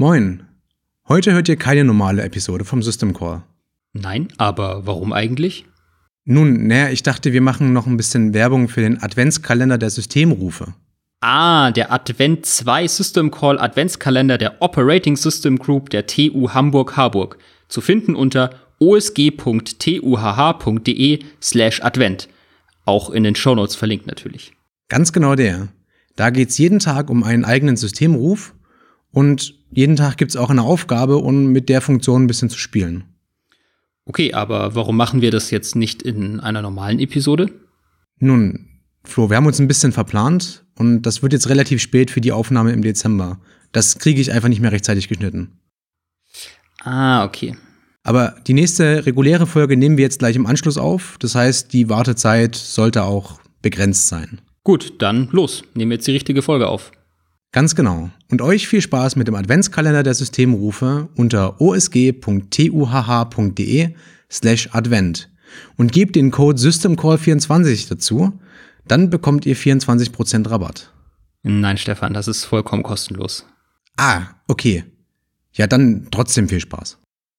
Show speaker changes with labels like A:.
A: Moin. Heute hört ihr keine normale Episode vom System Call.
B: Nein, aber warum eigentlich?
A: Nun, naja, ich dachte, wir machen noch ein bisschen Werbung für den Adventskalender der Systemrufe.
B: Ah, der Advent 2 System Call Adventskalender der Operating System Group der TU Hamburg Harburg. Zu finden unter osg.tuhh.de slash Advent. Auch in den Shownotes verlinkt natürlich.
A: Ganz genau der. Da geht's jeden Tag um einen eigenen Systemruf und jeden Tag gibt's auch eine Aufgabe, um mit der Funktion ein bisschen zu spielen.
B: Okay, aber warum machen wir das jetzt nicht in einer normalen Episode?
A: Nun, Flo, wir haben uns ein bisschen verplant und das wird jetzt relativ spät für die Aufnahme im Dezember. Das kriege ich einfach nicht mehr rechtzeitig geschnitten.
B: Ah, okay.
A: Aber die nächste reguläre Folge nehmen wir jetzt gleich im Anschluss auf. Das heißt, die Wartezeit sollte auch begrenzt sein.
B: Gut, dann los. Nehmen wir jetzt die richtige Folge auf.
A: Ganz genau. Und euch viel Spaß mit dem Adventskalender der Systemrufe unter osg.tuhh.de slash advent und gebt den Code SystemCall24 dazu, dann bekommt ihr 24% Rabatt.
B: Nein, Stefan, das ist vollkommen kostenlos.
A: Ah, okay. Ja, dann trotzdem viel Spaß.